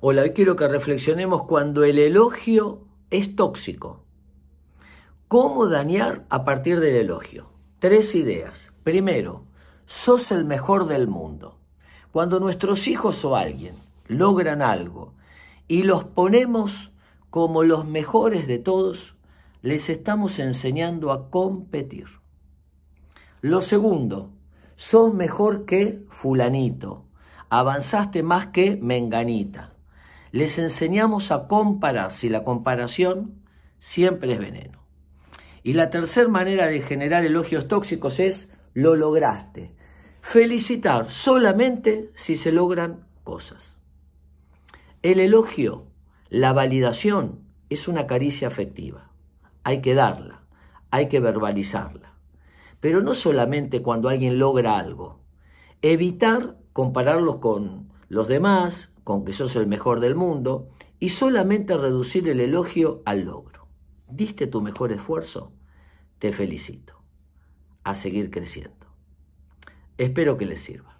Hola, hoy quiero que reflexionemos cuando el elogio es tóxico. ¿Cómo dañar a partir del elogio? Tres ideas. Primero, sos el mejor del mundo. Cuando nuestros hijos o alguien logran algo y los ponemos como los mejores de todos, les estamos enseñando a competir. Lo segundo, sos mejor que fulanito, avanzaste más que menganita les enseñamos a comparar si la comparación siempre es veneno. Y la tercera manera de generar elogios tóxicos es lo lograste. Felicitar solamente si se logran cosas. El elogio, la validación, es una caricia afectiva. Hay que darla, hay que verbalizarla. Pero no solamente cuando alguien logra algo. Evitar compararlos con los demás, con que sos el mejor del mundo y solamente reducir el elogio al logro. ¿Diste tu mejor esfuerzo? Te felicito. A seguir creciendo. Espero que les sirva.